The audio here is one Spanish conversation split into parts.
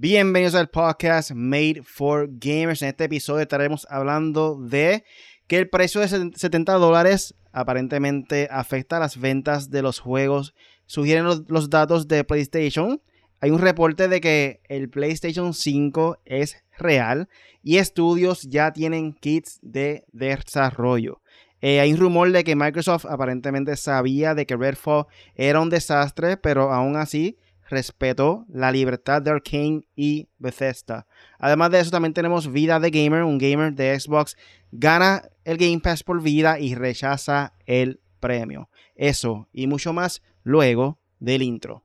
Bienvenidos al podcast Made for Gamers. En este episodio estaremos hablando de que el precio de 70 dólares aparentemente afecta las ventas de los juegos. Sugieren los, datos de PlayStation. Hay un reporte de que el PlayStation 5 es real y estudios ya tienen kits de desarrollo. Eh, hay un rumor de que Microsoft aparentemente sabía de que Redfall era un desastre, pero aún así respetó la libertad de Arkane y Bethesda. Además de eso, también tenemos Vida de Gamer, un gamer de Xbox, gana el Game Pass por vida y rechaza el premio. Eso y mucho más luego del intro.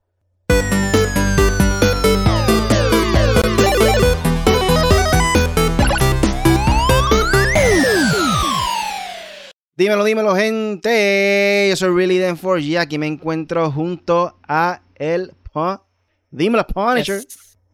Dímelo, dímelo, gente. Yo soy Really Den 4 y aquí me encuentro junto a el Dímelo, Punisher.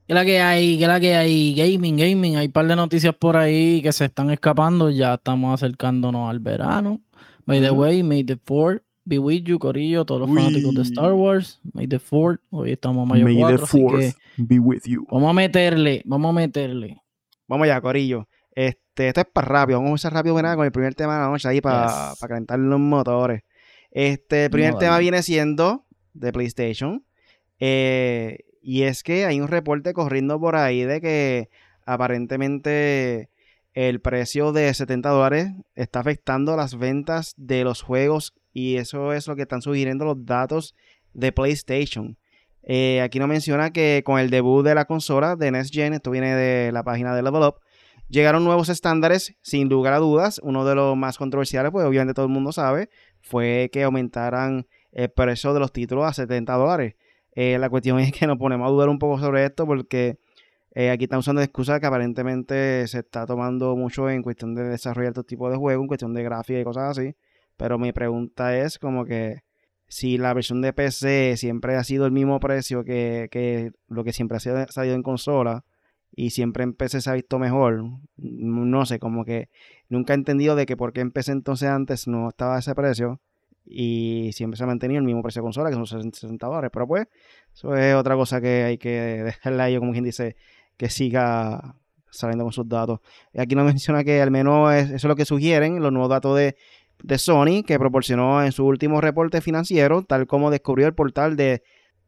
¿Qué la que hay? ¿Qué la que hay? Gaming, gaming. Hay un par de noticias por ahí que se están escapando. Ya estamos acercándonos al verano. By the way, May the 4 be with you, Corillo. Todos los fanáticos de Star Wars. May the 4 Hoy estamos mayo May 4. the be with you. Vamos a meterle, vamos a meterle. Vamos allá, Corillo. Este, esto es para rápido. Vamos a usar rápido con el primer tema de la noche ahí para, para calentar los motores. Este, el primer tema viene siendo de PlayStation. Eh, y es que hay un reporte corriendo por ahí de que aparentemente el precio de 70 dólares está afectando las ventas de los juegos y eso es lo que están sugiriendo los datos de PlayStation. Eh, aquí no menciona que con el debut de la consola de Next Gen, esto viene de la página de Level Up, llegaron nuevos estándares, sin lugar a dudas. Uno de los más controversiales, pues obviamente todo el mundo sabe, fue que aumentaran el precio de los títulos a 70 dólares. Eh, la cuestión es que nos ponemos a dudar un poco sobre esto porque eh, aquí están usando excusas que aparentemente se está tomando mucho en cuestión de desarrollar estos tipos de juegos, en cuestión de gráfica y cosas así. Pero mi pregunta es como que si la versión de PC siempre ha sido el mismo precio que, lo que siempre ha salido en consola y siempre en PC se ha visto mejor, no sé, como que nunca he entendido de que por qué en PC entonces antes no estaba ese precio y siempre se ha mantenido el mismo precio de consola, que son 60 dólares. Pero pues, eso es otra cosa que hay que dejarle a como quien dice, que siga saliendo con sus datos. Aquí nos menciona que al menos eso es lo que sugieren los nuevos datos de, de Sony, que proporcionó en su último reporte financiero, tal como descubrió el portal de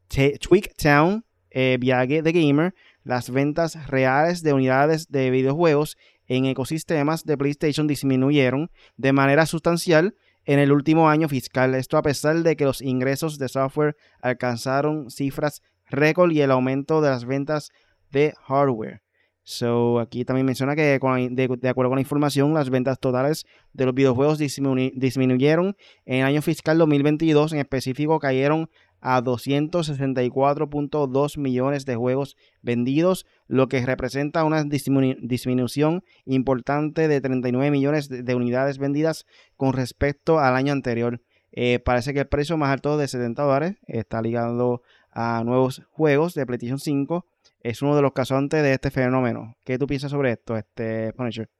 Tweaktown eh, Viaje de Gamer, las ventas reales de unidades de videojuegos en ecosistemas de PlayStation disminuyeron de manera sustancial en el último año fiscal. Esto a pesar de que los ingresos de software alcanzaron cifras récord y el aumento de las ventas de hardware. So, aquí también menciona que de, acuerdo con la información, las ventas totales de los videojuegos disminuyeron en el año fiscal 2022. En específico, cayeron a 264.2 millones de juegos vendidos, lo que representa una disminución importante de 39 millones de, unidades vendidas con respecto al año anterior. Eh, parece que el precio más alto de 70 dólares está ligado a nuevos juegos de PlayStation 5. Es uno de los causantes de este fenómeno. ¿Qué tú piensas sobre esto, este Punisher?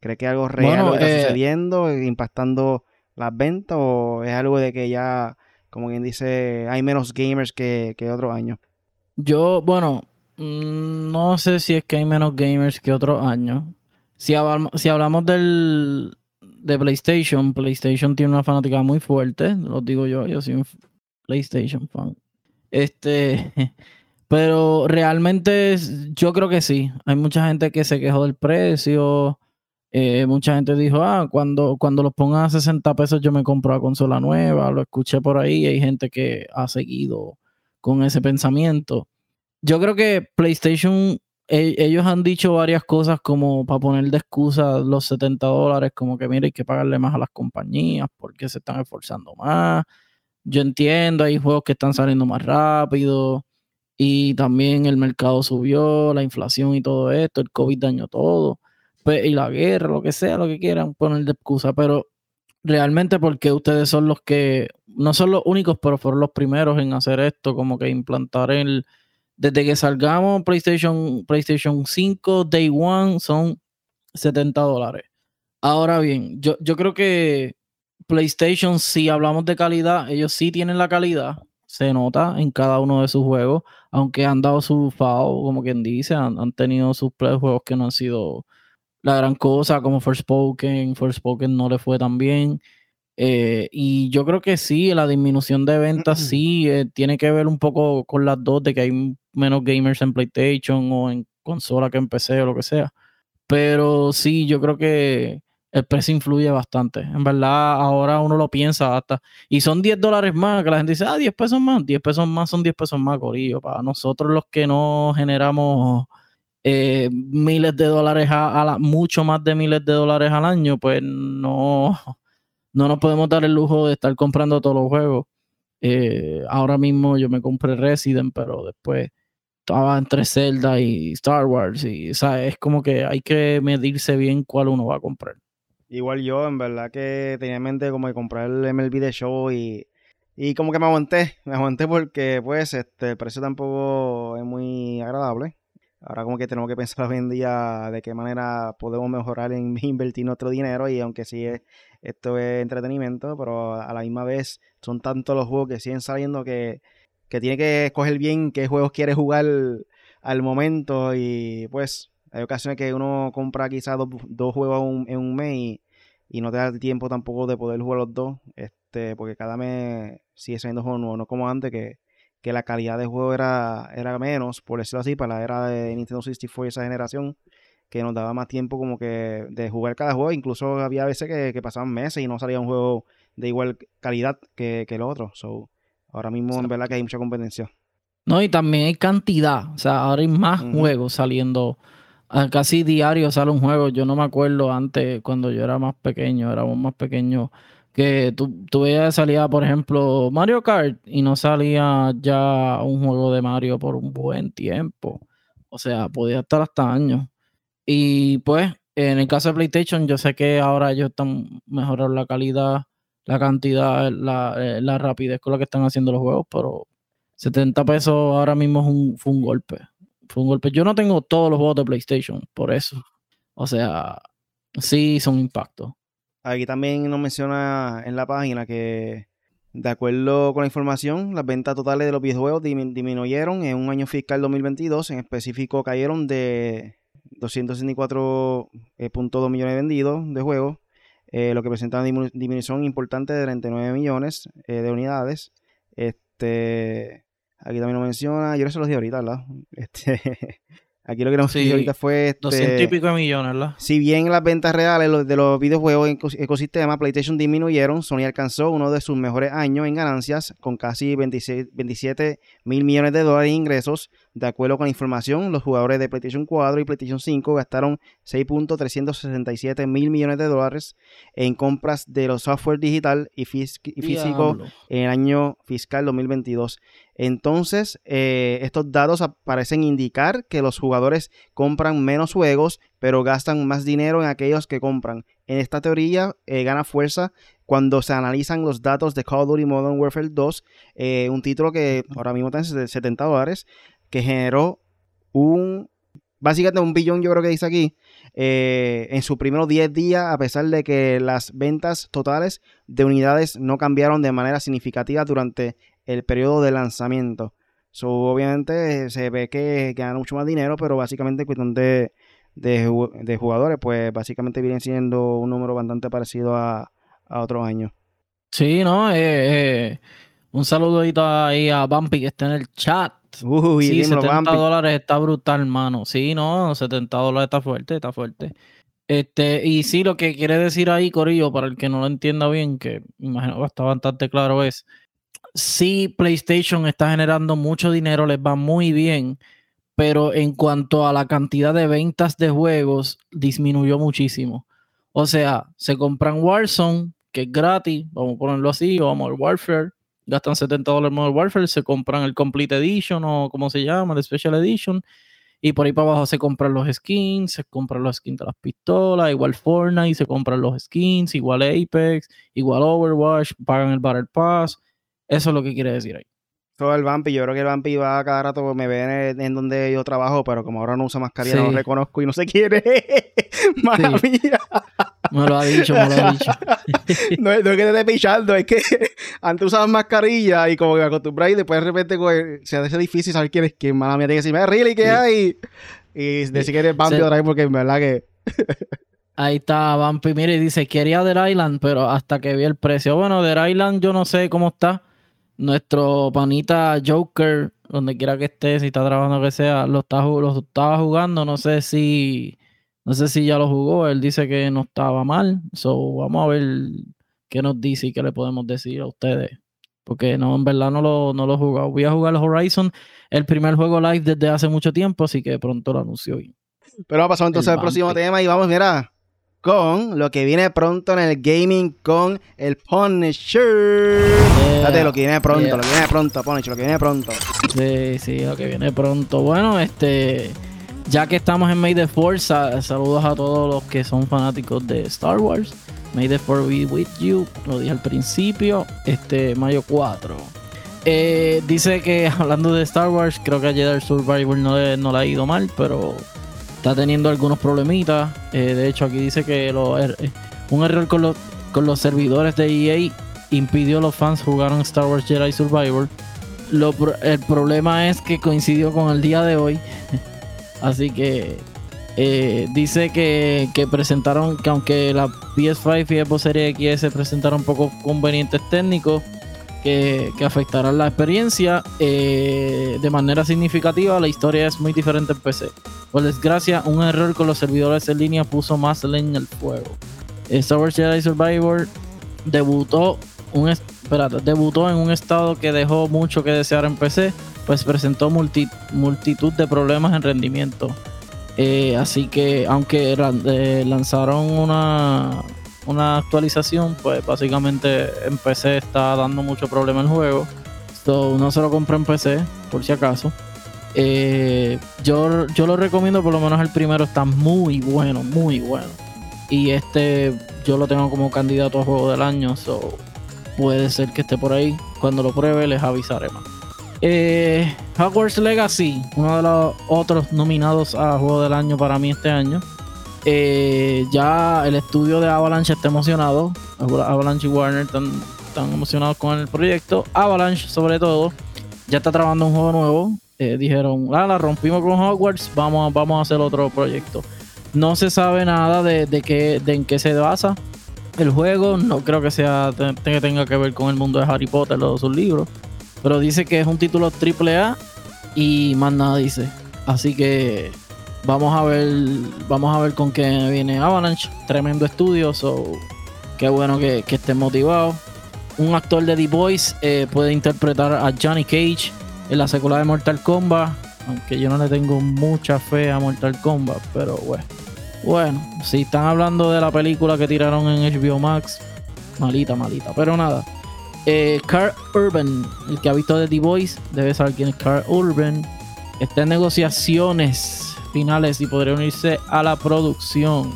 ¿Crees que algo real está eh, sucediendo, impactando las ventas o es algo de que ya como quien dice, hay menos gamers que, que otros años. Yo, bueno, mm, no sé si es que hay menos gamers que otros años. Si hablamos, si hablamos del, de PlayStation, PlayStation tiene una fanática muy fuerte, lo digo yo, yo soy un PlayStation fan. Este, pero realmente yo creo que sí. Hay mucha gente que se quejó del precio. Eh, mucha gente dijo, ah, cuando, cuando los pongan a 60 pesos yo me compro la consola nueva, lo escuché por ahí, hay gente que ha seguido con ese pensamiento. Yo creo que PlayStation, e, ellos han dicho varias cosas como para poner de excusa los 70 dólares, como que mire, hay que pagarle más a las compañías porque se están esforzando más. Yo entiendo, hay juegos que están saliendo más rápido y también el mercado subió, la inflación y todo esto, el COVID dañó todo y la guerra, lo que sea, lo que quieran poner de excusa, pero realmente porque ustedes son los que, no son los únicos, pero fueron los primeros en hacer esto, como que implantar el, desde que salgamos PlayStation, PlayStation 5, Day One, son 70 dólares. Ahora bien, yo, yo creo que PlayStation, si hablamos de calidad, ellos sí tienen la calidad, se nota en cada uno de sus juegos, aunque han dado su FAO, como quien dice, han, tenido sus juegos que no han sido la gran cosa, como First Forspoken, Forspoken no le fue tan bien. Eh, y yo creo que sí, la disminución de ventas sí eh, tiene que ver un poco con las dos, de que hay menos gamers en PlayStation o en consola que en PC o lo que sea. Pero sí, yo creo que el precio influye bastante. En verdad, ahora uno lo piensa hasta. Y son 10 dólares más, que la gente dice, ah, 10 pesos más. 10 pesos más son 10 pesos más, Corillo. Para nosotros los que no generamos eh, miles de dólares a, la, mucho más de miles de dólares al año, pues no, no nos podemos dar el lujo de estar comprando todos los juegos. Eh, ahora mismo yo me compré Resident, pero después estaba entre Zelda y Star Wars. Y, o es como que hay que medirse bien cuál uno va a comprar. Igual yo, en verdad que tenía en mente como de comprar el MLB de Show y, y como que me aguanté, me aguanté porque pues este el precio tampoco es muy agradable. Ahora como que tenemos que pensar hoy en día de qué manera podemos mejorar en invertir nuestro dinero y aunque sí esto es entretenimiento, pero a la misma vez son tantos los juegos que siguen saliendo que, que tiene que escoger bien qué juegos quiere jugar al momento y pues hay ocasiones que uno compra quizás dos, juegos en un mes y, no te da tiempo tampoco de poder jugar los dos, este, porque cada mes sigue saliendo juegos nuevos, no como antes que, la calidad de juego era, era menos, por decirlo así, para la era de Nintendo 64 esa generación, que nos daba más tiempo como que de jugar cada juego, incluso había veces que, pasaban meses y no salía un juego de igual calidad que, que el otro. So, ahora mismo en verdad que hay mucha competencia. No, y también hay cantidad, o sea, ahora hay más juegos saliendo Ah, casi diario sale un juego. Yo no me acuerdo antes, cuando yo era más pequeño, éramos más pequeños, que tú, tú veías salía, por ejemplo, Mario Kart y no salía ya un juego de Mario por un buen tiempo. O sea, podía estar hasta años. Y pues, en el caso de PlayStation, yo sé que ahora ellos están mejorando la calidad, la cantidad, la, eh, la rapidez con la que están haciendo los juegos, pero 70 pesos ahora mismo es un, fue un golpe fue un golpe. Yo no tengo todos los juegos de PlayStation, por eso. O sea, sí son impactos. Aquí también nos menciona en la página que, de acuerdo con la información, las ventas totales de los videojuegos disminuyeron en un año fiscal 2022. En específico, cayeron de 264.2 eh, millones vendidos de juegos, eh, lo que presenta una disminución importante de 39 millones eh, de unidades. Este, Aquí también lo menciona. Yo no se los di ahorita, ¿verdad? Este, Aquí lo que nos sí, ahorita fue. Este, 200 y pico de millones, ¿verdad? Si bien las ventas reales de los videojuegos en ecosistema PlayStation disminuyeron, Sony alcanzó uno de sus mejores años en ganancias, con casi 27 mil millones de dólares en ingresos. De acuerdo con la información, los jugadores de PlayStation 4 y PlayStation 5 gastaron 6.367 mil millones de dólares en compras de los software digital y, físico en el año fiscal 2022. Entonces, eh, estos datos parecen indicar que los jugadores compran menos juegos, pero gastan más dinero en aquellos que compran. En esta teoría eh, gana fuerza cuando se analizan los datos de Call of Duty Modern Warfare 2, eh, un título que ahora mismo está en 70 dólares, que generó un, básicamente un billón, yo creo que dice aquí, en sus primeros 10 días, a pesar de que las ventas totales de unidades no cambiaron de manera significativa durante el periodo de lanzamiento. Obviamente se ve que ganan mucho más dinero, pero básicamente en cuestión de, jugadores, pues básicamente viene siendo un número bastante parecido a, a otros años. Sí, ¿no? Eh, eh, un saludito ahí a Bumpy que está en el chat. Uy, sí, 70 dólares está brutal, hermano. Sí, no, 70 dólares está fuerte, está fuerte. Este, y sí, lo que quiere decir ahí, Corillo, para el que no lo entienda bien, que imagino que está bastante claro, es sí PlayStation está generando mucho dinero, les va muy bien, pero en cuanto a la cantidad de ventas de juegos, disminuyó muchísimo. O sea, se compran Warzone, que es gratis, vamos a ponerlo así, o Modern Warfare, gastan 70 dólares en Modern Warfare, se compran el Complete Edition o como se llama, el Special Edition, y por ahí para abajo se compran los skins, se compran los skins de las pistolas, igual Fortnite, se compran los skins, igual Apex, igual Overwatch, pagan el Battle Pass eso es lo que quiere decir ahí. Todo el Vampi, yo creo que el Vampi va cada rato, me ve en, donde yo trabajo, pero como ahora no usa mascarilla, no lo reconozco y no se quiere. Madre Me lo ha dicho, me lo ha dicho. no, es que te esté pichando, es que antes usabas mascarilla y como que me acostumbré y después de repente pues, se hace difícil saber quién es quién. Mala mía, tiene que decirme, really, ¿qué hay? Y decir que eres Bambi otra vez porque en verdad que... Ahí está Bumpy. Mire, dice, quería The Island, pero hasta que vi el precio. Bueno, The Island yo no sé cómo está. Nuestro panita Joker, donde quiera que esté, si está trabajando que sea, lo, está, lo estaba jugando. No sé si no sé si ya lo jugó. Él dice que no estaba mal. So, vamos a ver qué nos dice y qué le podemos decir a ustedes. Porque no, en verdad no lo, no lo he jugado. Voy a jugar Horizon, el primer juego live desde hace mucho tiempo, así que pronto lo anuncio bien. Pero vamos a pasar entonces al próximo tema y vamos, mira, con lo que viene pronto en el gaming con el Punisher. Date lo que viene pronto, lo que viene pronto, Punisher, lo que viene pronto. Sí, sí, lo que viene pronto. Bueno, este, ya que estamos en May the Force, saludos a todos los que son fanáticos de Star Wars. May the Force be with you, lo dije al principio, este, mayo 4. Eh, dice que hablando de Star Wars, creo que a Jedi Survivor no le, no le ha ido mal, pero está teniendo algunos problemitas. Eh, de hecho, aquí dice que er, eh, un error con los, servidores de EA impidió a los fans jugar en Star Wars Jedi Survivor. el problema es que coincidió con el día de hoy. Así que dice que, presentaron que aunque la PS5 y Xbox Series X se presentaron poco convenientes técnicos, que, afectarán la experiencia eh, de manera significativa. La historia es muy diferente en PC. Por desgracia, un error con los servidores en línea puso más leña al fuego. Star Wars Jedi Survivor debutó, en un estado que dejó mucho que desear en PC, pues presentó multitud de problemas en rendimiento. Eh, así que, aunque eh, lanzaron una, una actualización, pues básicamente en PC está dando mucho problema el juego. So, no se lo compré en PC, por si acaso. Eh, yo, yo lo recomiendo, por lo menos el primero está muy bueno, muy bueno. Y este yo lo tengo como candidato a juego del año, so puede ser que esté por ahí. Cuando lo pruebe les avisaré más. Eh, Hogwarts Legacy, uno de los otros nominados a juego del año para mí este año. Eh, ya el estudio de Avalanche está emocionado. Avalanche y Warner están, emocionados con el proyecto. Avalanche, sobre todo, ya está trabajando un juego nuevo. Eh, dijeron, ah, la rompimos con Hogwarts, vamos, vamos a hacer otro proyecto. No se sabe nada de, qué, de en qué se basa el juego. No creo que sea que tenga que ver con el mundo de Harry Potter o sus libros. Pero dice que es un título AAA y más nada dice. Así que Vamos a ver, vamos a ver con qué viene Avalanche. Tremendo estudio, so qué bueno que, que estén motivados. Un actor de The Voice eh, puede interpretar a Johnny Cage en la secuela de Mortal Kombat. Aunque yo no le tengo mucha fe a Mortal Kombat, pero bueno. Bueno, si están hablando de la película que tiraron en HBO Max, malita, malita. Pero nada. Eh, Carl Urban, el que ha visto de The Voice, debe saber quién es Carl Urban. Está en negociaciones finales y podría unirse a la producción.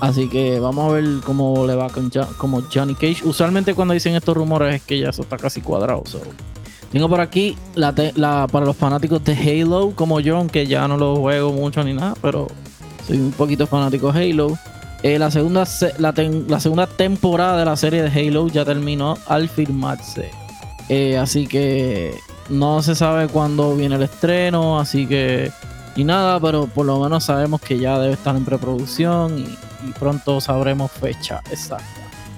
Así que vamos a ver cómo le va con como Johnny Cage. Usualmente cuando dicen estos rumores es que ya eso está casi cuadrado. Tengo por aquí para los fanáticos de Halo como yo, aunque ya no lo juego mucho ni nada, pero soy un poquito fanático de Halo. Eh, la, segunda la, segunda temporada de la serie de Halo ya terminó al firmarse. Eh, así que no se sabe cuándo viene el estreno, así que y nada, pero por lo menos sabemos que ya debe estar en preproducción y, pronto sabremos fecha exacta.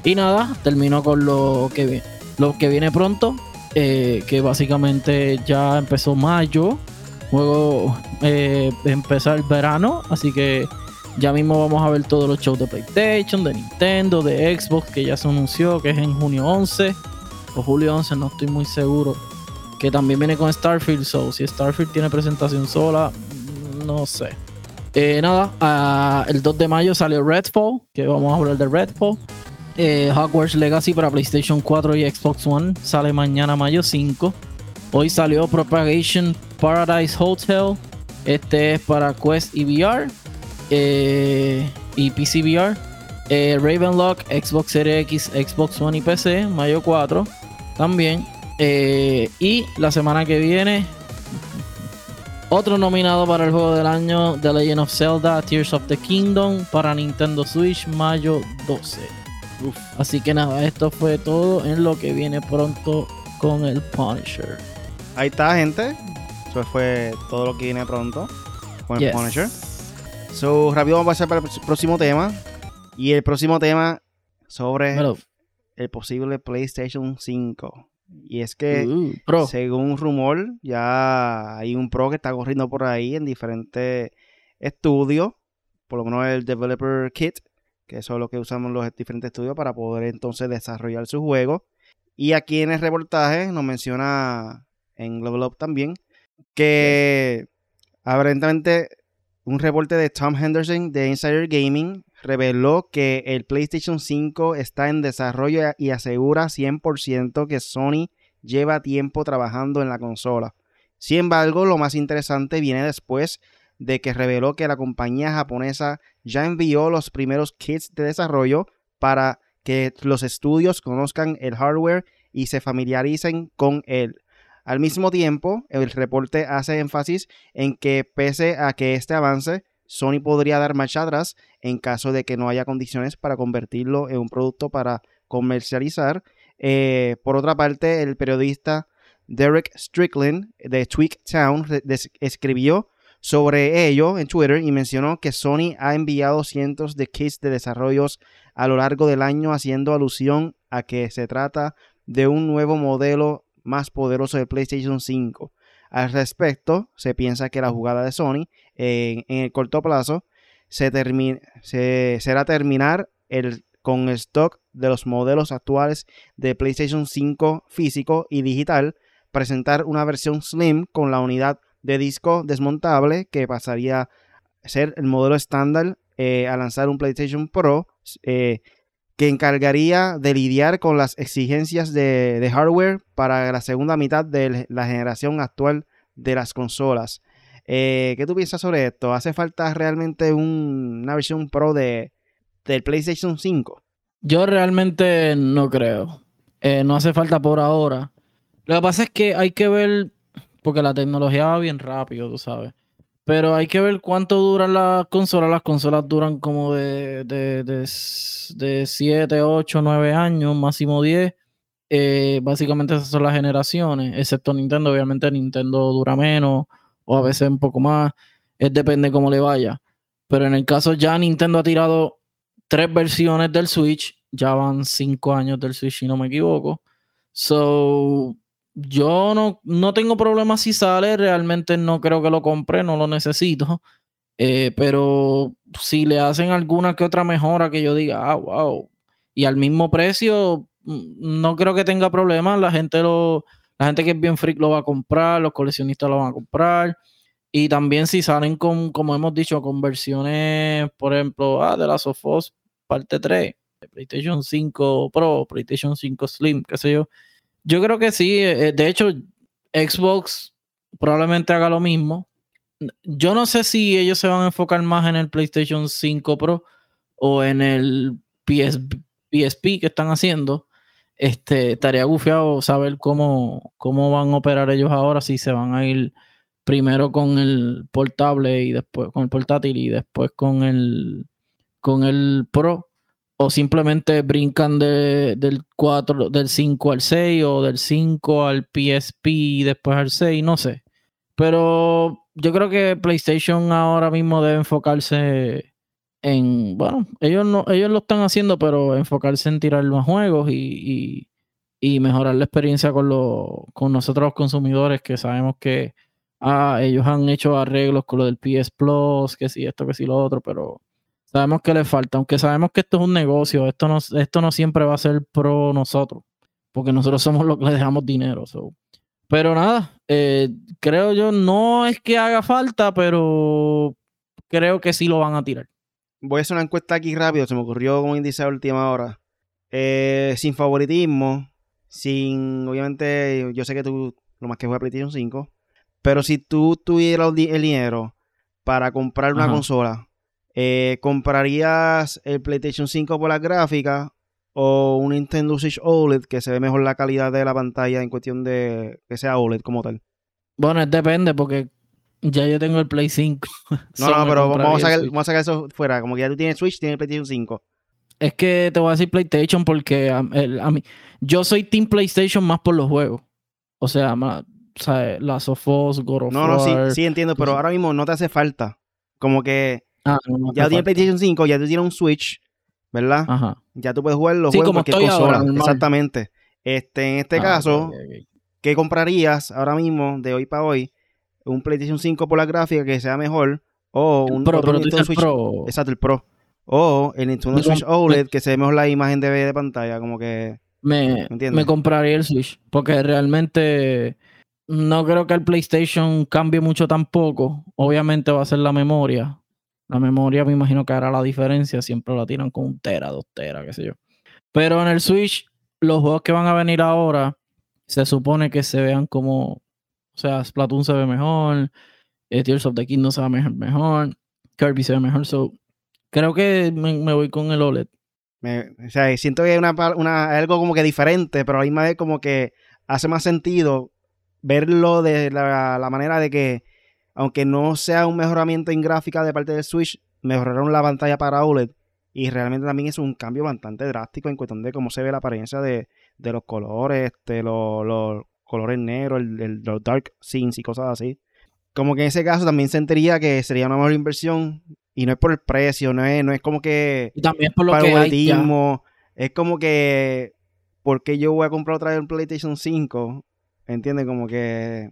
Y nada, terminó con lo que viene, lo que viene pronto, eh, que básicamente ya empezó mayo, luego eh, empezar el verano, así que ya mismo vamos a ver todos los shows de PlayStation, de Nintendo, de Xbox, que ya se anunció que es en junio 11 o julio 11, no estoy muy seguro. Que también viene con Starfield, so si Starfield tiene presentación sola, no sé. Eh, nada, ah, el 2 de mayo salió Redfall, que vamos a hablar de Redfall. Eh, Hogwarts Legacy para PlayStation 4 y Xbox One sale mañana, mayo 5. Hoy salió Propagation Paradise Hotel. Este es para Quest y VR eh, y PC VR. Eh, Ravenlock, Xbox Series X, Xbox One y PC, mayo 4 también. y la semana que viene Otro nominado para el juego del año, The Legend of Zelda Tears of the Kingdom para Nintendo Switch, mayo 12. Así que nada, esto fue todo en lo que viene pronto con el Punisher. Ahí está, gente. Eso fue todo lo que viene pronto con el Punisher. So, rápido vamos a pasar para el próximo tema. Y el próximo tema sobre el posible PlayStation 5. Y es que, uh, según un rumor, ya hay un Pro que está corriendo por ahí en diferentes estudios, por lo menos el Developer Kit, que eso es lo que usamos los diferentes estudios para poder entonces desarrollar su juego. Y aquí en el reportaje nos menciona en Level Up también que aparentemente un reporte de Tom Henderson de Insider Gaming reveló que el PlayStation 5 está en desarrollo y asegura 100% que Sony lleva tiempo trabajando en la consola. Sin embargo, lo más interesante viene después de que reveló que la compañía japonesa ya envió los primeros kits de desarrollo para que los estudios conozcan el hardware y se familiaricen con él. Al mismo tiempo, el reporte hace énfasis en que pese a que este avance, Sony podría dar marcha atrás en caso de que no haya condiciones para convertirlo en un producto para comercializar. Eh, por otra parte, el periodista Derek Strickland de Tweak Town escribió sobre ello en Twitter y mencionó que Sony ha enviado cientos de kits de desarrollos a lo largo del año haciendo alusión a que se trata de un nuevo modelo más poderoso de PlayStation 5. Al respecto, se piensa que la jugada de Sony en, el corto plazo se será terminar el, con el stock de los modelos actuales de PlayStation 5 físico y digital, presentar una versión slim con la unidad de disco desmontable que pasaría a ser el modelo estándar eh, a lanzar un PlayStation Pro eh, que encargaría de lidiar con las exigencias de, hardware para la segunda mitad de la generación actual de las consolas. Eh, ¿Qué tú piensas sobre esto? ¿Hace falta realmente una versión Pro de, del PlayStation 5? Yo realmente no creo. Eh, no hace falta por ahora. Lo que pasa es que hay que ver, porque la tecnología va bien rápido, tú sabes. Pero hay que ver cuánto duran las consolas. Las consolas duran como de, de, de, 7, 8, 9 años, máximo 10. Eh, básicamente esas son las generaciones, excepto Nintendo. Obviamente Nintendo dura menos o a veces un poco más. Es depende cómo le vaya. Pero en el caso ya Nintendo ha tirado tres versiones del Switch. Ya van cinco años del Switch, si no me equivoco. So, yo no, no tengo problema si sale, realmente no creo que lo compre, no lo necesito. Eh, pero si le hacen alguna que otra mejora que yo diga, ah, wow, y al mismo precio, mm, no creo que tenga problemas. La gente lo, la gente que es bien freak lo va a comprar, los coleccionistas lo van a comprar. Y también si salen con, como hemos dicho, con versiones, por ejemplo, ah, de la Sofos parte 3, de PlayStation 5 Pro, PlayStation 5 Slim, qué sé yo yo creo que sí. Eh, de hecho, Xbox probablemente haga lo mismo. Yo no sé si ellos se van a enfocar más en el PlayStation 5 Pro o en el PSP que están haciendo. Este, estaría gufiado saber cómo, cómo van a operar ellos ahora, si se van a ir primero con el portable y después con el portátil y después con el con el Pro o simplemente brincan del 4, del 5 al 6 o del 5 al PSP y después al 6, no sé. Pero yo creo que PlayStation ahora mismo debe enfocarse en, bueno, ellos no, ellos lo están haciendo, pero enfocarse en tirar más juegos y, mejorar la experiencia con, con nosotros los consumidores que sabemos que ah, ellos han hecho arreglos con lo del PS Plus, que sí, esto, que sí, lo otro, pero Sabemos que le falta, aunque sabemos que esto es un negocio, esto no, esto no siempre va a ser pro nosotros, porque nosotros somos los que le dejamos dinero. Pero nada, eh, creo yo, no es que haga falta, pero creo que sí lo van a tirar. Voy a hacer una encuesta aquí rápido, se me ocurrió como índice a última hora. Eh, sin favoritismo, sin, obviamente, yo sé que tú lo más que juega PlayStation 5, pero si tú tuvieras el dinero para comprar una consola, eh, ¿Comprarías el PlayStation 5 por la gráfica o un Nintendo Switch OLED que se ve mejor la calidad de la pantalla en cuestión de que sea OLED como tal? Bueno, depende porque Ya yo tengo el Play 5. no, no, pero vamos a, sacar, eso fuera. Como que ya tú tienes Switch, tienes el PlayStation 5. Es que te voy a decir PlayStation porque a, mí, yo soy Team PlayStation más por los juegos. O sea, más, o sea God of No, no, sí, sí entiendo, pero ahora mismo no te hace falta. Como que ah, ya tienes PlayStation 5, ya tú tienes un Switch, ¿verdad? Ajá. Ya tú puedes jugar los juegos como estoy consola. Exactamente. Este, en este ah, caso, ¿qué comprarías ahora mismo, de hoy para hoy? Un PlayStation 5 por la gráfica que sea mejor o un Pro, pero Nintendo Switch. Pro. Exacto, el Pro. O el Nintendo Switch OLED que se ve mejor la imagen de, de pantalla, como que... Me, me compraría el Switch, porque realmente no creo que el PlayStation cambie mucho tampoco. Obviamente va a ser la memoria. La memoria me imagino que hará la diferencia. Siempre la tiran con un tera, dos tera, qué sé yo. Pero en el Switch, los juegos que van a venir ahora se supone que se vean como. O sea, Splatoon se ve mejor. Eh, Tears of the Kingdom se ve mejor. Kirby se ve mejor. So, creo que me, voy con el OLED. o sea, siento que es una, algo como que diferente, pero a la misma vez como que hace más sentido verlo de la, manera de que, aunque no sea un mejoramiento en gráfica de parte del Switch, mejoraron la pantalla para OLED. Y realmente también es un cambio bastante drástico en cuestión de cómo se ve la apariencia de, los colores, de los, colores negros, el, los dark scenes y cosas así. Como que en ese caso también sentiría que sería una mejor inversión. Y no es por el precio, no es, no es como que. también por lo que hay Es como que. ¿Por qué yo voy a comprar otra vez un PlayStation 5 ¿Entiendes? Como que...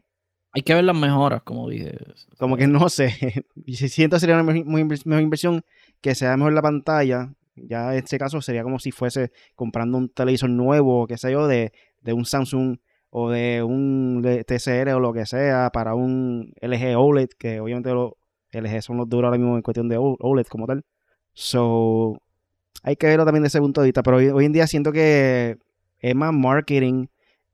Hay que ver las mejoras, como dije. Como que no sé. Siento que sería una mejor inversión que sea mejor la pantalla. Ya en este caso sería como si fuese comprando un televisor nuevo, qué sé yo, de, de un Samsung o de un TCR o lo que sea para un LG OLED, que obviamente los LG son los duros ahora mismo en cuestión de OLED como tal. So, hay que verlo también desde ese punto de vista, pero hoy, hoy en día siento que es más marketing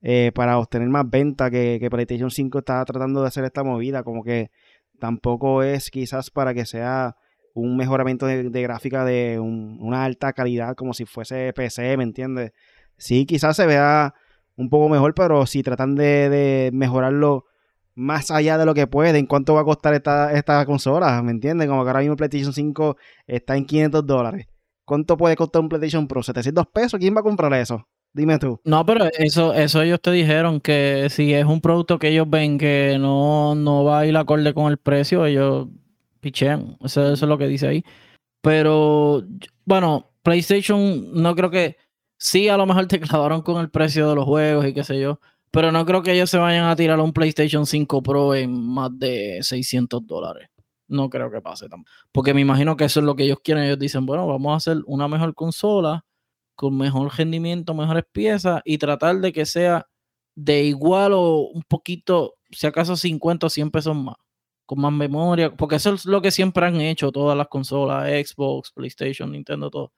eh, para obtener más venta que, PlayStation 5 está tratando de hacer esta movida. Como que tampoco es quizás para que sea un mejoramiento de, gráfica de una alta calidad como si fuese PC, ¿me entiendes? Sí, quizás se vea un poco mejor, pero si tratan de, mejorarlo más allá de lo que pueden, ¿cuánto va a costar esta, esta consola? ¿Me entiendes? Como que ahora mismo PlayStation 5 está en 500 dólares. ¿Cuánto puede costar un PlayStation Pro? ¿700 pesos? ¿Quién va a comprar eso? Dime tú. No, pero eso, eso ellos te dijeron que si es un producto que ellos ven que no, no va a ir acorde con el precio, ellos pichean. Eso, es lo que dice ahí. Pero, bueno, PlayStation no creo que. Sí, a lo mejor te clavaron con el precio de los juegos y qué sé yo. Pero no creo que ellos se vayan a tirar un PlayStation 5 Pro en más de 600 dólares. No creo que pase tampoco. Porque me imagino que eso es lo que ellos quieren. Ellos dicen, bueno, vamos a hacer una mejor consola con mejor rendimiento, mejores piezas y tratar de que sea de igual o un poquito, si acaso 50 o 100 pesos más, con más memoria, porque eso es lo que siempre han hecho todas las consolas, Xbox, PlayStation, Nintendo, todo.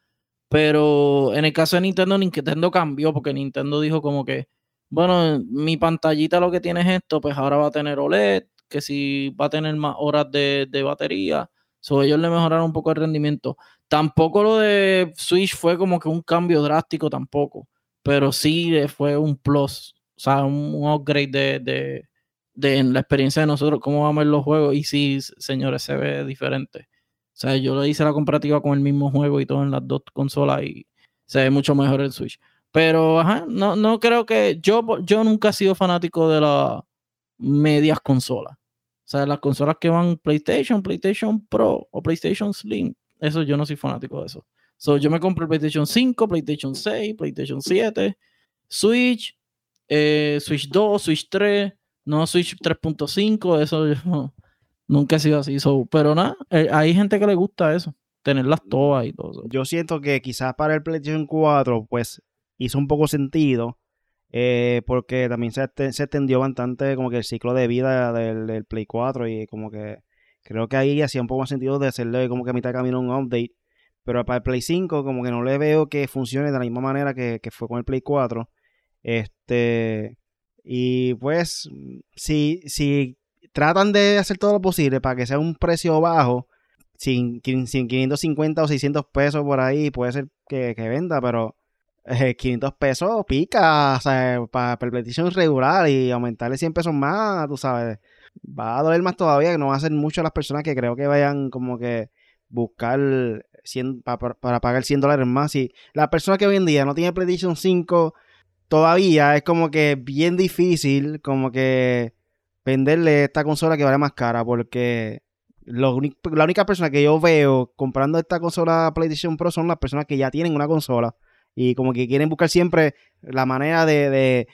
Pero en el caso de Nintendo, Nintendo cambió porque Nintendo dijo como que, bueno, mi pantallita lo que tiene es esto, pues ahora va a tener OLED, que si va a tener más horas de, de batería. So, ellos le mejoraron un poco el rendimiento. Tampoco lo de Switch fue como que un cambio drástico tampoco, pero sí fue un plus, o sea, un, upgrade de, de, la experiencia de nosotros, cómo vamos a ver los juegos. Y sí, señores, se ve diferente. O sea, yo le hice la comparativa con el mismo juego y todo en las dos consolas y se ve mucho mejor el Switch. Pero, ajá, no, no creo que. Yo, yo nunca he sido fanático de las medias consolas. O sea, las consolas que van PlayStation, PlayStation Pro o PlayStation Slim, eso yo no soy fanático de eso. So, yo me compro el PlayStation 5, PlayStation 6, PlayStation 7, Switch, eh, Switch 2, Switch 3, no Switch 3.5, eso yo nunca he sido así. pero nada, eh, hay gente que le gusta eso, tenerlas todas y todo eso. Yo siento que quizás para el PlayStation 4, pues hizo un poco sentido. Eh, porque también se, se, extendió bastante como que el ciclo de vida del, del Play 4 y como que Creo que ahí hacía un poco más sentido de hacerle como que a mitad de camino un update. Pero para el Play 5, como que no le veo que funcione de la misma manera que, fue con el Play 4. Este. Y pues, si, si tratan de hacer todo lo posible para que sea un precio bajo, sin, sin 550 o 600 pesos por ahí, puede ser que, venda, pero 500 eh, pesos pica, o sea, para, el PlayStation regular y aumentarle 100 pesos más, tú sabes va a doler más todavía, que no va a ser mucho las personas que creo que vayan como que buscar 100, para pagar 100 dólares más. Y la persona que hoy en día no tiene PlayStation 5 todavía es como que bien difícil como que venderle esta consola que vale más cara porque la única persona que yo veo comprando esta consola PlayStation Pro son las personas que ya tienen una consola y como que quieren buscar siempre la manera de,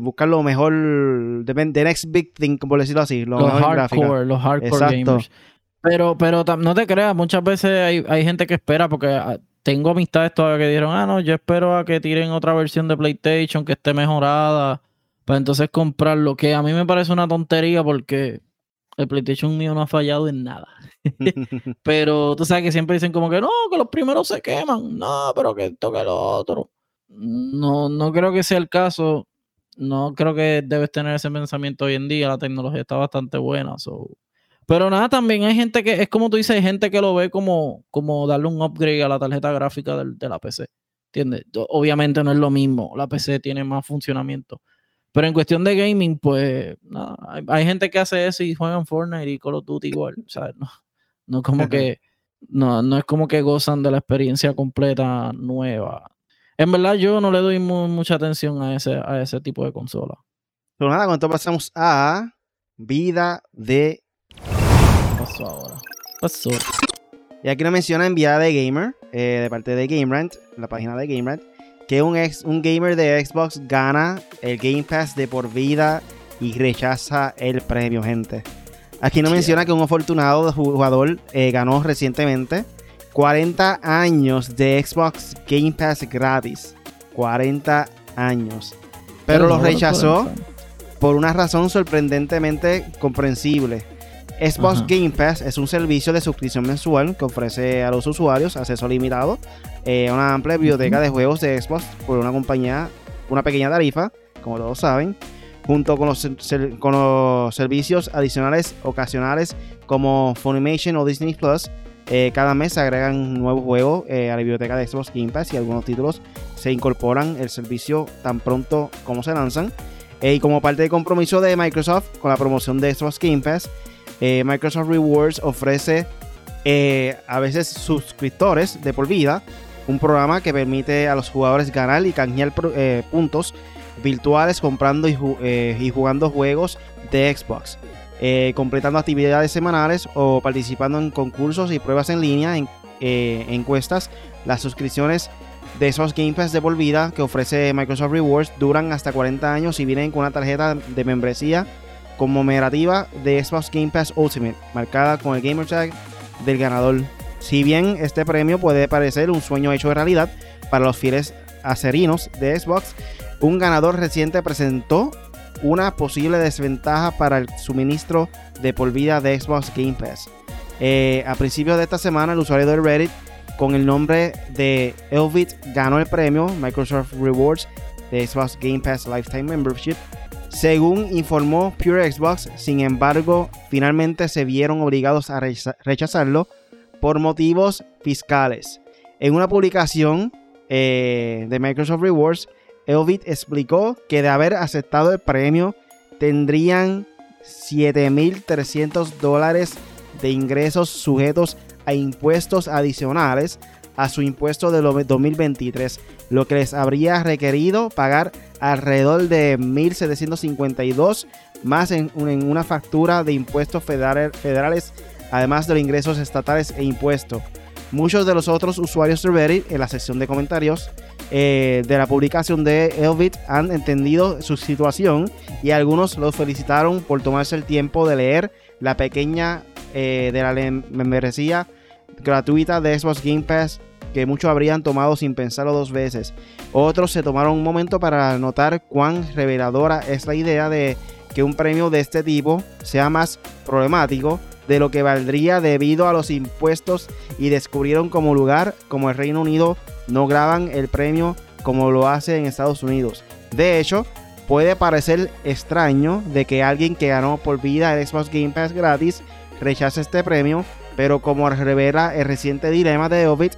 buscar lo mejor, de, the next big thing, por decirlo así. los hardcore, los hardcore gamers. Pero, pero no te creas, muchas veces hay, hay gente que espera porque ah, tengo amistades todavía que dijeron, ah, no, yo espero a que tiren otra versión de PlayStation que esté mejorada para entonces comprarlo, que a mí me parece una tontería porque el PlayStation mío no ha fallado en nada. pero tú sabes que siempre dicen como que no, que los primeros se queman. No, pero que esto que lo otro. No, no creo que sea el caso. No creo que debes tener ese pensamiento hoy en día. La tecnología está bastante buena. Pero nada, también hay gente que, es como tú dices, hay gente que lo ve como, como darle un upgrade a la tarjeta gráfica de la PC. ¿Entiendes? Obviamente no es lo mismo. La PC tiene más funcionamiento. Pero en cuestión de gaming, pues no, hay, gente que hace eso y juegan Fortnite y Call of Duty igual. O sea, no, no como que no, no es como que gozan de la experiencia completa nueva. En verdad, yo no le doy mucha atención a ese, a ese tipo de consola. Pero nada, cuando pasamos a vida de. ¿Qué pasó ahora? Pasó. Y aquí nos menciona en Vida de Gamer, eh, de parte de GameRant, la página de GameRant que un, ex, un gamer de Xbox gana el Game Pass de por vida y rechaza el premio, gente. Aquí no menciona que un afortunado jugador eh, ganó recientemente 40 años de Xbox Game Pass gratis. 40 años. Pero lo rechazó por una razón sorprendentemente comprensible. Xbox Game Pass es un servicio de suscripción mensual que ofrece a los usuarios acceso limitado eh, una amplia biblioteca de juegos de Xbox por una compañía, una pequeña tarifa, como todos saben, junto con los, con los servicios adicionales ocasionales como Funimation o Disney Plus. Eh, cada mes se agregan nuevos juegos eh, a la biblioteca de Xbox Game Pass y algunos títulos se incorporan el servicio tan pronto como se lanzan. y como parte del compromiso de Microsoft con la promoción de Xbox Game Pass, Microsoft Rewards ofrece a veces suscriptores de por vida un programa que permite a los jugadores ganar y canjear eh, puntos virtuales comprando y, eh, jugando juegos de Xbox, eh, completando actividades semanales o participando en concursos y pruebas en línea, en encuestas. Las suscripciones de esos Game Pass de por vida que ofrece Microsoft Rewards duran hasta 40 años y vienen con una tarjeta de membresía conmemorativa de Xbox Game Pass Ultimate, marcada con el gamer tag del ganador si bien este premio puede parecer un sueño hecho de realidad para los fieles acerinos de Xbox, un ganador reciente presentó una posible desventaja para el suministro de por vida de Xbox Game Pass. Eh, a principios de esta semana, el usuario de Reddit con el nombre de Elvit ganó el premio Microsoft Rewards de Xbox Game Pass Lifetime Membership. Según informó Pure Xbox, sin embargo, finalmente se vieron obligados a rechazarlo por motivos fiscales. En una publicación eh, de Microsoft Rewards, Elvit explicó que de haber aceptado el premio tendrían 7.300 dólares de ingresos sujetos a impuestos adicionales a su impuesto de 2023, lo que les habría requerido pagar alrededor de 1.752 más en, en una factura de impuestos federales además de los ingresos estatales e impuestos. Muchos de los otros usuarios de Reddit en la sección de comentarios eh, de la publicación de Elvit han entendido su situación y algunos los felicitaron por tomarse el tiempo de leer la pequeña eh, de la membresía gratuita de Xbox Game Pass que muchos habrían tomado sin pensarlo dos veces. Otros se tomaron un momento para notar cuán reveladora es la idea de que un premio de este tipo sea más problemático de lo que valdría debido a los impuestos y descubrieron como lugar como el Reino Unido no graban el premio como lo hace en Estados Unidos. De hecho, puede parecer extraño de que alguien que ganó por vida el Xbox Game Pass gratis rechace este premio, pero como revela el reciente dilema de Ovid,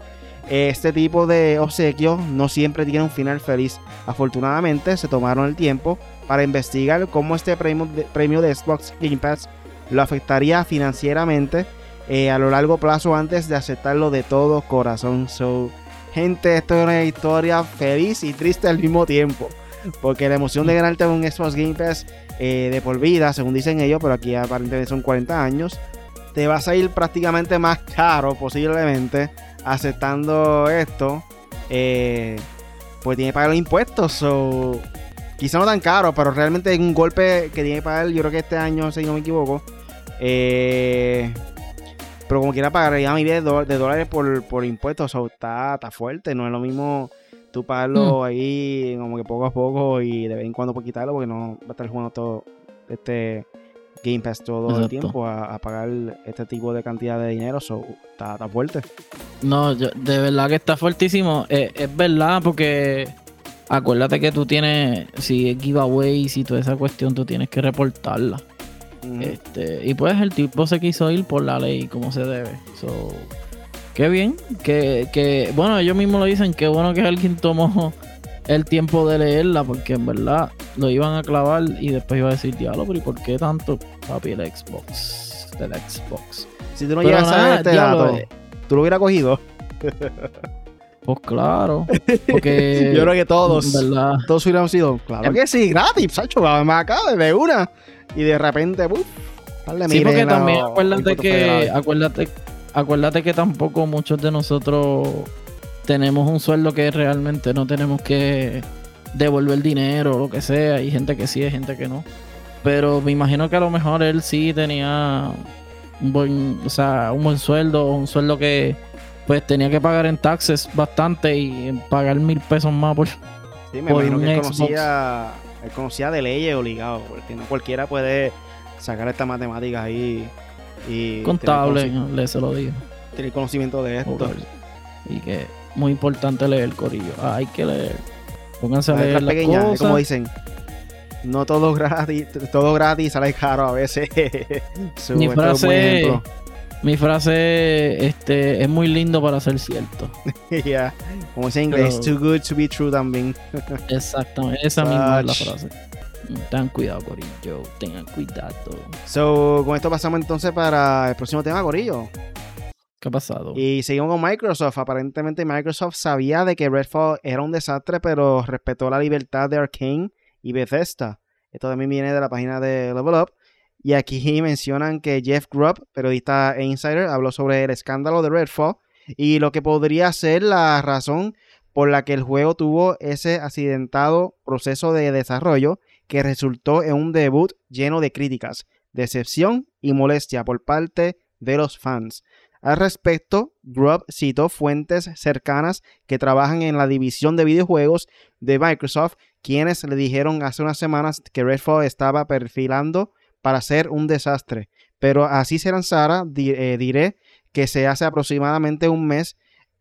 Este tipo de obsequios no siempre tiene un final feliz. Afortunadamente se tomaron el tiempo para investigar cómo este premio de, premio de Xbox Game Pass lo afectaría financieramente eh, a lo largo plazo antes de aceptarlo de todo corazón. So, gente, esto es una historia feliz y triste al mismo tiempo. Porque la emoción de ganarte un Xbox Game Pass eh, de por vida, según dicen ellos, pero aquí aparentemente son 40 años, te vas a ir prácticamente más caro posiblemente aceptando esto. Eh, pues tiene que pagar los impuestos. So, quizá no tan caro, pero realmente es un golpe que tiene que pagar, yo creo que este año, si no me equivoco. Eh, pero como quiera pagar ya miles de, de, dólares por, por impuestos, so, está, está fuerte, no es lo mismo tú pagarlo mm. ahí como que poco a poco y de vez en cuando por quitarlo porque no va a estar jugando todo este Game Pass todo el tiempo a, pagar este tipo de cantidad de dinero. So, está, fuerte. No, de verdad que está fuertísimo. Eh, es verdad porque acuérdate que tú tienes, si es giveaway, si toda esa cuestión, tú tienes que reportarla. Este, y pues el tipo se quiso ir por la ley como se debe. So, Qué bien, que, que, bueno, ellos mismos lo dicen, qué bueno que alguien tomó el tiempo de leerla, porque en verdad lo iban a clavar y después iba a decir, diablo, pero ¿y por qué tanto, papi, el Xbox? Del Xbox. Si tú no llegas a saber este dato, eh, tú lo hubieras cogido. Pues claro. Porque. Yo creo que todos. ¿verdad? Todos hubiéramos sido. Claro que sí, gratis, Sacho. Me acaba de una. Y de repente, ¡puf! sí, porque también acuérdate que. Acuérdate acuérdate que tampoco muchos de nosotros tenemos un sueldo que realmente no tenemos que devolver dinero o lo que sea. Hay gente que sí, hay gente que no. Pero me imagino que a lo mejor él sí tenía un buen, o sea, un buen sueldo, un sueldo que pues tenía que pagar en taxes bastante y pagar mil pesos más por, sí, me por un que él conocía, él conocía de leyes obligado, porque no cualquiera puede sacar estas matemáticas ahí Contable, le se lo digo. Tiene conocimiento de esto. Y que muy importante leer, Corillo. Ah, hay que leer. Pónganse a leer las cosas. como dicen. No todo gratis, todo gratis sale caro a veces. mi frase, mi frase este, es muy lindo para ser cierto. Ya, como dice en inglés, too good to be true también. Exactamente, esa misma es la frase. Tengan cuidado, Corillo. Tengan cuidado. So, con esto pasamos entonces para el próximo tema, Corillo. ¿Qué ha pasado? Y seguimos con Microsoft. Aparentemente Microsoft sabía de que Redfall era un desastre, pero respetó la libertad de Arkane y Bethesda. Esto también viene de la página de Level Up. Y aquí mencionan que Jeff Grubb, periodista e insider, habló sobre el escándalo de Redfall y lo que podría ser la razón por la que el juego tuvo ese accidentado proceso de desarrollo que resultó en un debut lleno de críticas, decepción y molestia por parte de los fans. Al respecto, Grubb citó fuentes cercanas que trabajan en la división de videojuegos de Microsoft, quienes le dijeron hace unas semanas que Redfall estaba perfilando para ser un desastre. Pero así se lanzara, eh, diré que se hace aproximadamente un mes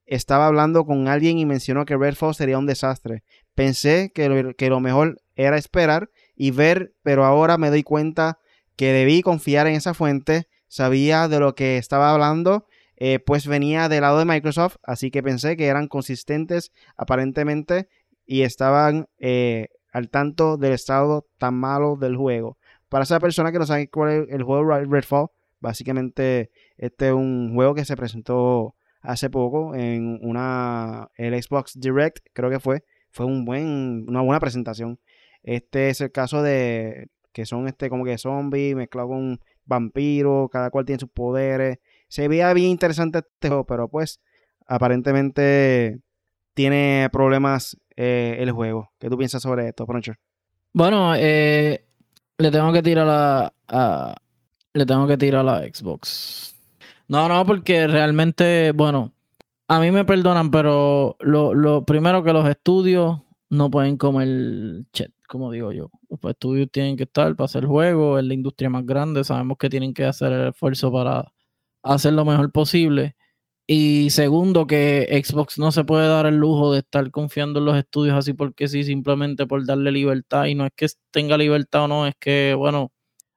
estaba hablando con alguien y mencionó que Redfall sería un desastre. Pensé que que lo mejor era esperar y ver, pero ahora me doy cuenta que debí confiar en esa fuente, sabía de lo que estaba hablando, eh, pues venía del lado de Microsoft, así que pensé que eran consistentes aparentemente y estaban eh, al tanto del estado tan malo del juego. Para esa persona que no sabe cuál es el juego Redfall, básicamente este es un juego que se presentó hace poco en una el Xbox Direct, creo que fue, fue un buen, una buena presentación. Este es el caso de que son este como que zombies mezclado con vampiros, cada cual tiene sus poderes. Se veía bien interesante este juego, pero pues aparentemente tiene problemas eh, el juego. ¿Qué tú piensas sobre esto, Puncher? Bueno, eh, le tengo que tirar a, le tengo que tirar la Xbox. No, no, porque realmente, bueno, a mí me perdonan, pero lo, lo primero que los estudios no pueden comer chet como digo yo. Los estudios tienen que estar para hacer juego, es la industria más grande, sabemos que tienen que hacer el esfuerzo para hacer lo mejor posible. Y segundo, que Xbox no se puede dar el lujo de estar confiando en los estudios así porque sí, simplemente por darle libertad. Y no es que tenga libertad o no, es que, bueno,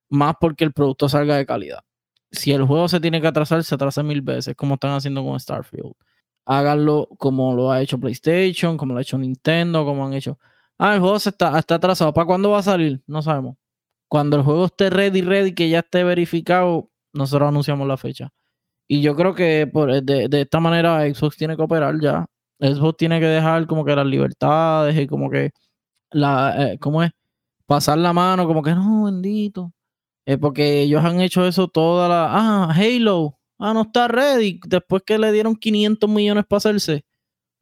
más porque el producto salga de calidad. Si el juego se tiene que atrasar, se atrasa mil veces, como están haciendo con Starfield. háganlo como lo ha hecho PlayStation, como lo ha hecho Nintendo, como han hecho. Ah, el juego está, está atrasado. ¿Para cuándo va a salir? No sabemos. Cuando el juego esté ready, ready, que ya esté verificado, nosotros anunciamos la fecha. Y yo creo que por, de, de, esta manera Xbox tiene que operar ya. Xbox tiene que dejar como que las libertades y como que la, eh, ¿cómo es? Pasar la mano, como que no, bendito. Eh, porque ellos han hecho eso toda la. Ah, Halo. Ah, no está ready. Después que le dieron 500 millones para hacerse.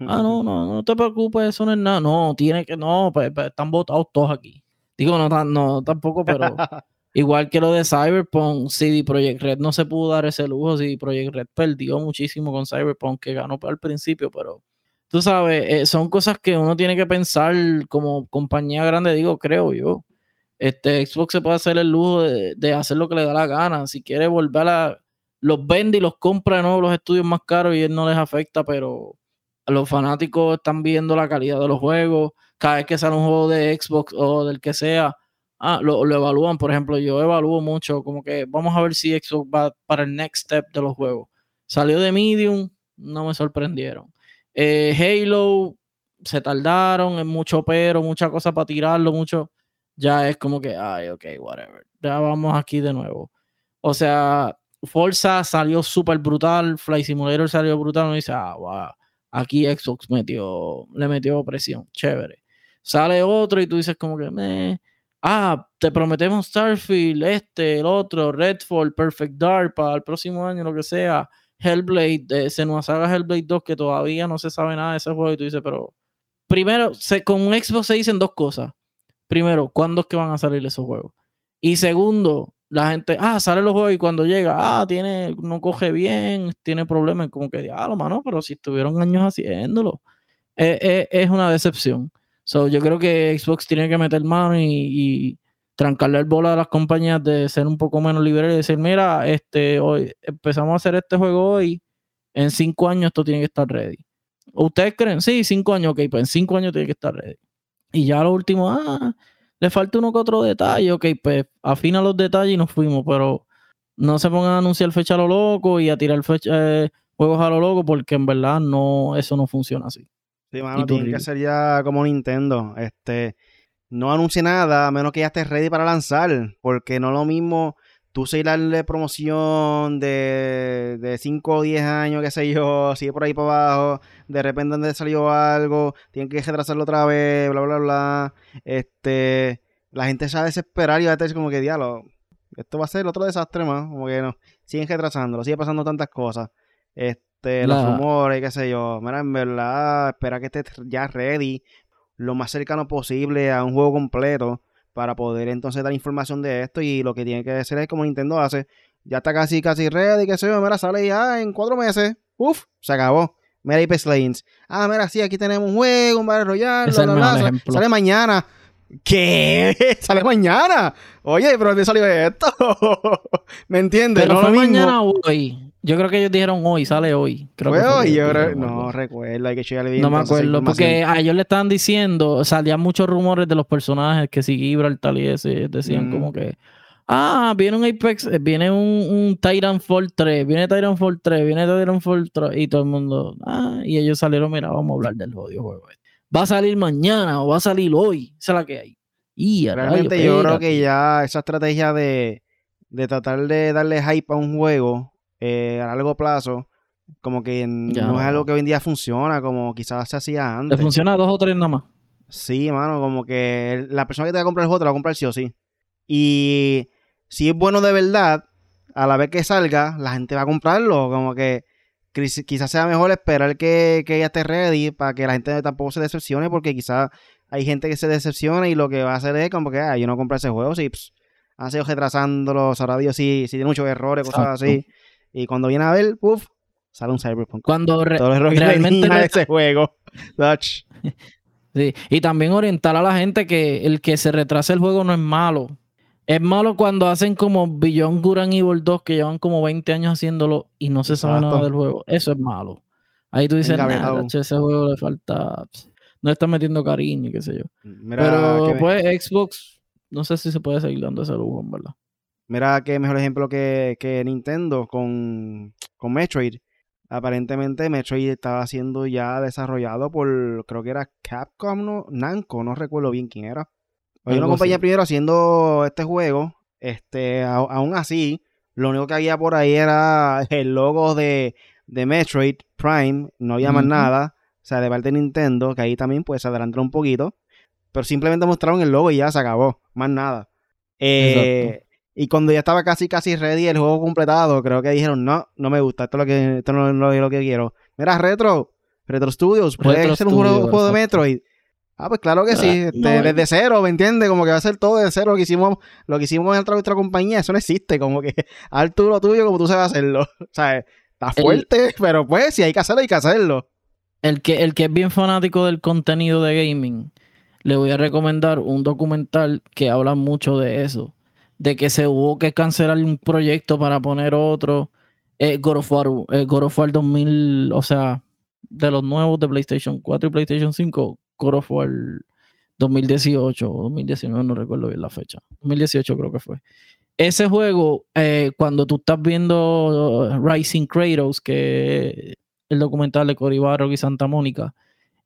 Ah, no, no, no te preocupes, eso no es nada. No, tiene que, no, pues, pues, están votados todos aquí. Digo, no, no tampoco, pero igual que lo de Cyberpunk, CD Projekt Red no se pudo dar ese lujo. CD Projekt Red perdió muchísimo con Cyberpunk, que ganó al principio, pero tú sabes, eh, son cosas que uno tiene que pensar como compañía grande, digo, creo yo. Este Xbox se puede hacer el lujo de, hacer lo que le da la gana. Si quiere volver a. Los vende y los compra de nuevo los estudios más caros y él no les afecta, pero los fanáticos están viendo la calidad de los juegos. Cada vez que sale un juego de Xbox o del que sea, ah, lo, lo, evalúan. Por ejemplo, yo evalúo mucho, como que vamos a ver si Xbox va para el next step de los juegos. Salió de Medium, no me sorprendieron. Eh, Halo, se tardaron, en mucho pero, mucha cosa para tirarlo, mucho. Ya es como que, ay, ok, whatever. Ya vamos aquí de nuevo. O sea, Forza salió súper brutal, Fly Simulator salió brutal, uno dice, ah, wow, aquí Xbox metió, le metió presión, chévere. Sale otro y tú dices como que, me ah, te prometemos Starfield, este, el otro, Redfall, Perfect Dark para el próximo año, lo que sea. Hellblade, eh, se nos Hellblade 2 que todavía no se sabe nada de ese juego y tú dices, pero primero, con Xbox se dicen dos cosas. Primero, ¿cuándo es que van a salir esos juegos? Y segundo, la gente, ah, sale los juegos y cuando llega, ah, tiene, no coge bien, tiene problemas, como que, lo mano, pero si estuvieron años haciéndolo. Eh, eh, es una decepción. So, yo creo que Xbox tiene que meter mano y, trancarle el bola a las compañías de ser un poco menos liberales y decir, mira, este, hoy empezamos a hacer este juego hoy, en cinco años esto tiene que estar ready. ¿Ustedes creen? Sí, cinco años, ok, pues en cinco años tiene que estar ready. Y ya lo último, ah, le falta uno que otro detalle, ok, pues afina los detalles y nos fuimos, pero no se pongan a anunciar fecha a lo loco y a tirar fecha, eh, juegos a lo loco porque en verdad no, eso no funciona así. Sí, mano, tiene que ser ya como Nintendo, este no anuncie nada a menos que ya estés ready para lanzar, porque no es lo mismo tú seguir darle promoción de, de 5 o 10 años, qué sé yo, sigue por ahí para abajo, de repente donde salió algo, tienen que retrasarlo otra vez, bla, bla, bla. Este, la gente se va a desesperar y va a decir como que, diablo, esto va a ser otro desastre más, como que no, siguen retrasándolo, sigue pasando tantas cosas. Este, los rumores, qué sé yo, mira, en verdad, espera que estés ya ready lo más cercano posible a un juego completo para poder entonces dar información de esto y lo que tiene que hacer es como Nintendo hace, ya está casi casi ready, que se yo, mira, sale ya en cuatro meses, uf, se acabó. Mira Apex Legends. Ah, mira, sí, aquí tenemos un juego, un Battle Royale, sale mañana. ¿Qué? Sale mañana. Oye, pero ¿dónde salió esto? ¿Me entiendes? Pero no fue mañana hoy. Yo creo que ellos dijeron hoy, sale hoy. Creo que hoy, yo creo, no recuerdo, hay que checarle bien. No me acuerdo, porque a ellos le estaban diciendo, salían muchos rumores de los personajes que si Gibraltar y ese, decían mm. como que, ah, viene un Apex, eh, viene un, un Titanfall 3, viene Titanfall 3, viene Titanfall 3, y todo el mundo, ah, y ellos salieron, mira, vamos a hablar del jodido juego. Este. Va a salir mañana o va a salir hoy, esa es la que hay. Y Realmente yo creo que ya esa estrategia de, de tratar de darle hype a un juego eh, a largo plazo, como que no es algo que hoy en día funciona, como quizás se hacía antes. ¿Te funciona dos o tres nada más? Sí, mano, como que la persona que te va a comprar el juego te lo va a comprar sí o sí. Y si es bueno de verdad, a la vez que salga, la gente va a comprarlo. Como que quizás sea mejor esperar que, que ya esté ready para que la gente tampoco se decepcione, porque quizás hay gente que se decepciona y lo que va a hacer es como que, ah, yo no compré ese juego, sí, pss, han sido retrasándolo, sabrá Dios si, si tiene muchos errores, cosas así. Y cuando viene a ver, puff, sale un Cyberpunk. Cuando realmente ese juego. sí. Y también orientar a la gente que el que se retrase el juego no es malo. Es malo cuando hacen como Beyond Guran Evil 2 que llevan como 20 años haciéndolo y no se sabe nada del juego. Eso es malo. Ahí tú dices, nada, ese juego le falta. No está metiendo cariño, qué sé yo. Pero pues Xbox, no sé si se puede seguir dando ese lujo, en verdad. Mira qué mejor ejemplo que, Nintendo con, con Metroid. aparentemente Metroid estaba siendo ya desarrollado por, creo que era Capcom, no, Namco, no recuerdo bien quién era. Había una compañía primero haciendo este juego, este, aún así, lo único que había por ahí era el logo de, de Metroid Prime, no había más nada, o sea, de parte de Nintendo, que ahí también pues se adelantó un poquito, pero simplemente mostraron el logo y ya se acabó, más nada. Eh, y cuando ya estaba casi casi ready el juego completado, creo que dijeron, no, no me gusta, esto, es lo que, esto no, es lo que quiero. Mira, Retro, Retro Studios, ¿puede ser un juego, de Metroid? Ah, pues claro que sí, ah, este, desde cero, ¿me entiendes? Como que va a ser todo de cero lo que hicimos, lo que hicimos en otra, compañía, eso no existe, como que haz tú lo tuyo como tú sabes hacerlo. O sea, está fuerte, pero pues si hay que hacerlo, hay que hacerlo. El que, el que es bien fanático del contenido de gaming, le voy a recomendar un documental que habla mucho de eso de que se hubo que cancelar un proyecto para poner otro. Eh, God, of War, eh, God of War 2000, o sea, de los nuevos de PlayStation 4 y PlayStation 5, God of War 2018 o 2019, no recuerdo bien la fecha. 2018 creo que fue. Ese juego, eh, cuando tú estás viendo Rising Kratos, que el documental de Cory y Santa Mónica,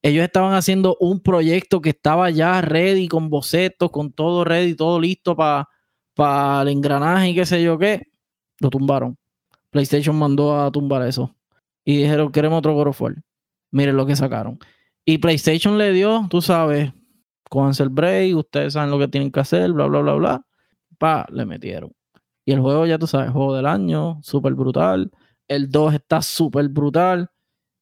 ellos estaban haciendo un proyecto que estaba ya ready, con bocetos, con todo ready, todo listo para para el engranaje y qué sé yo qué, lo tumbaron. PlayStation mandó a tumbar eso. Y dijeron, queremos otro God of War. Miren lo que sacaron. Y PlayStation le dio, tú sabes, con el break, ustedes saben lo que tienen que hacer, bla, bla, bla, bla. Pa, le metieron. Y el juego, ya tú sabes, juego del año, súper brutal. El 2 está súper brutal.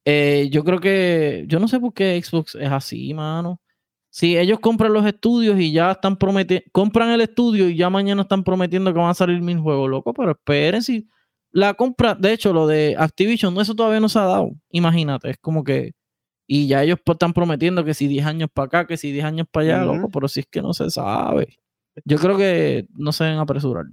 Eh, yo creo que, yo no sé por qué Xbox es así, mano. Si ellos compran los estudios y ya están prometiendo, compran el estudio y ya mañana están prometiendo que van a salir mil juegos, loco, pero esperen si la compra, de hecho, lo de Activision, eso todavía no se ha dado. Imagínate, es como que, y ya ellos están prometiendo que si 10 años para acá, que si 10 años para allá, loco, pero si es que no se sabe. Yo creo que no se deben apresurar.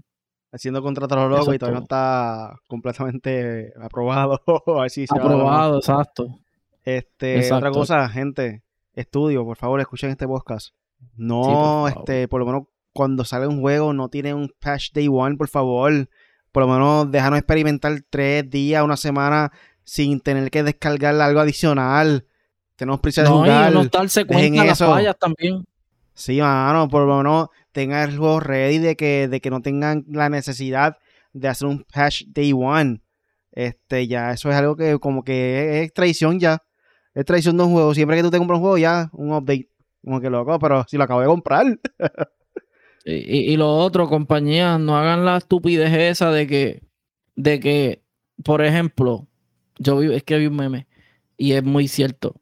Haciendo contratos a los locos y todavía no está completamente aprobado. aprobado, exacto. Este, otra cosa, gente, estudio, por favor, escuchen este podcast. No, este, por lo menos cuando sale un juego no tiene un patch day one, por favor. Por lo menos déjanos experimentar tres días, una semana sin tener que descargar algo adicional. Tenemos prisa de no, jugar. Y darse cuenta las fallas también. Sí, mano, por lo menos tengan el juego ready de que, de que no tengan la necesidad de hacer un patch day one. Este, ya, eso es algo que como que es traición ya es traición de un juego. Siempre que tú te compras un juego, ya, un update. Como que loco, pero si lo acabo de comprar. y, lo otro, compañías, no hagan la estupidez esa de que, de que, por ejemplo, yo vi, es que vi un meme y es muy cierto.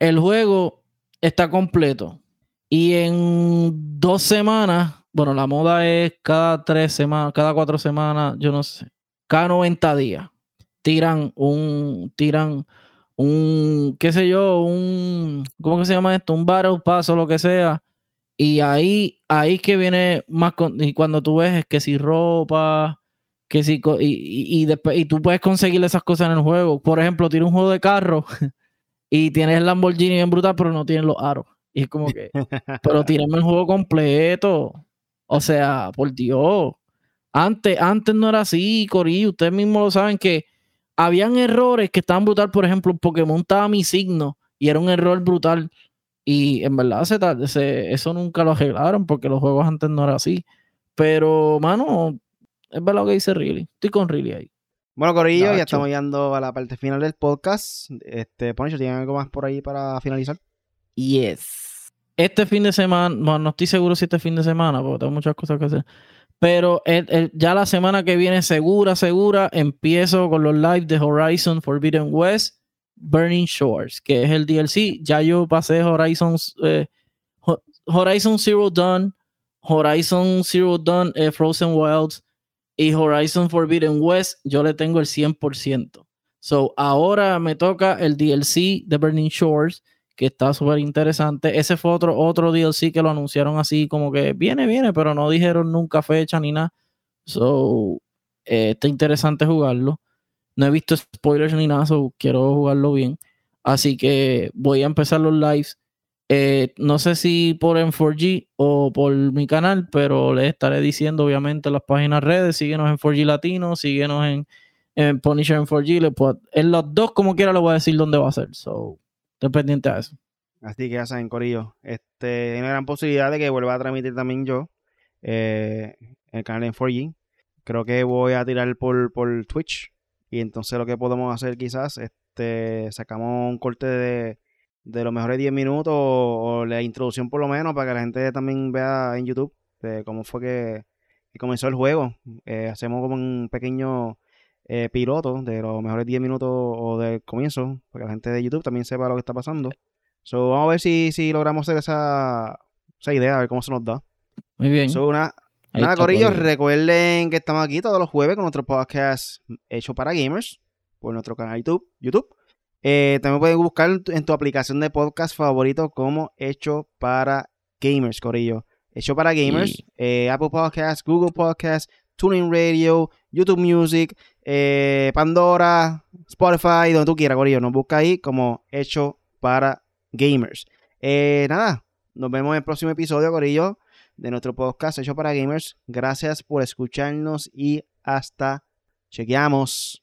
El juego está completo y en dos semanas, bueno, la moda es cada tres semanas, cada cuatro semanas, yo no sé, cada 90 días tiran un, tiran un, qué sé yo, un, ¿cómo que se llama esto? Un battle paso, lo que sea. Y ahí, ahí que viene más, y cuando tú ves es que si ropa, que si, y, y, después, y tú puedes conseguir esas cosas en el juego. Por ejemplo, tienes un juego de carro y tienes el Lamborghini bien brutal, pero no tienes los aros. Y es como que, pero tírame el juego completo. O sea, por Dios. Antes, antes no era así, Cori. Ustedes mismos lo saben que habían errores que estaban brutal. Por ejemplo, Pokémon estaba mi signo y era un error brutal. Y en verdad se, eso nunca lo arreglaron porque los juegos antes no eran así. Pero, mano, es verdad lo que dice Riley. Estoy con Riley ahí. Bueno, Corillo, ya estamos llegando a la parte final del podcast. Este, Poncho, ¿tienen algo más por ahí para finalizar? Yes. Este fin de semana, bueno, no estoy seguro si este fin de semana, porque tengo muchas cosas que hacer. Pero ya la semana que viene, segura, segura, empiezo con los live de Horizon Forbidden West, Burning Shores, que es el DLC. Ya yo pasé Horizon, eh, Horizon Zero Dawn, Horizon Zero Dawn eh, Frozen Wilds y Horizon Forbidden West. Yo le tengo el 100%. So ahora me toca el DLC de Burning Shores que está súper interesante. Ese fue otro, otro DLC que lo anunciaron así como que viene, viene, pero no dijeron nunca fecha ni nada. So, eh, está interesante jugarlo. No he visto spoilers ni nada, so quiero jugarlo bien. Así que voy a empezar los lives. Eh, no sé si por M4G o por mi canal, pero les estaré diciendo obviamente las páginas redes. Síguenos en 4G Latino, síguenos en, en Punisher en 4G, pues, en los dos como quiera le voy a decir dónde va a ser. So, estoy pendiente a eso. Así que ya saben, Corillo. Este, hay una gran posibilidad de que vuelva a transmitir también yo eh, el canal en 4G. Creo que voy a tirar por, por Twitch. Y entonces lo que podemos hacer quizás, este, sacamos un corte de, de los mejores 10 minutos o, la introducción por lo menos para que la gente también vea en YouTube de cómo fue que, comenzó el juego. Eh, hacemos como un pequeño eh, piloto de los mejores 10 minutos o del comienzo, para que la gente de YouTube también sepa lo que está pasando. So, vamos a ver si, si logramos hacer esa, esa idea, a ver cómo se nos da. Muy bien. una, nada, Corillos, recuerden que estamos aquí todos los jueves con nuestro podcast hecho para gamers por nuestro canal YouTube. YouTube. Eh, también pueden buscar en tu aplicación de podcast favorito como Hecho para Gamers, Corillo. Hecho para Gamers, eh, Apple Podcasts, Google Podcasts, Tuning Radio, YouTube Music, eh, Pandora, Spotify, donde tú quieras, Corillo. Nos busca ahí como Hecho para Gamers. nada, nos vemos en el próximo episodio, Corillo, de nuestro podcast Hecho para Gamers. Gracias por escucharnos y hasta chequeamos.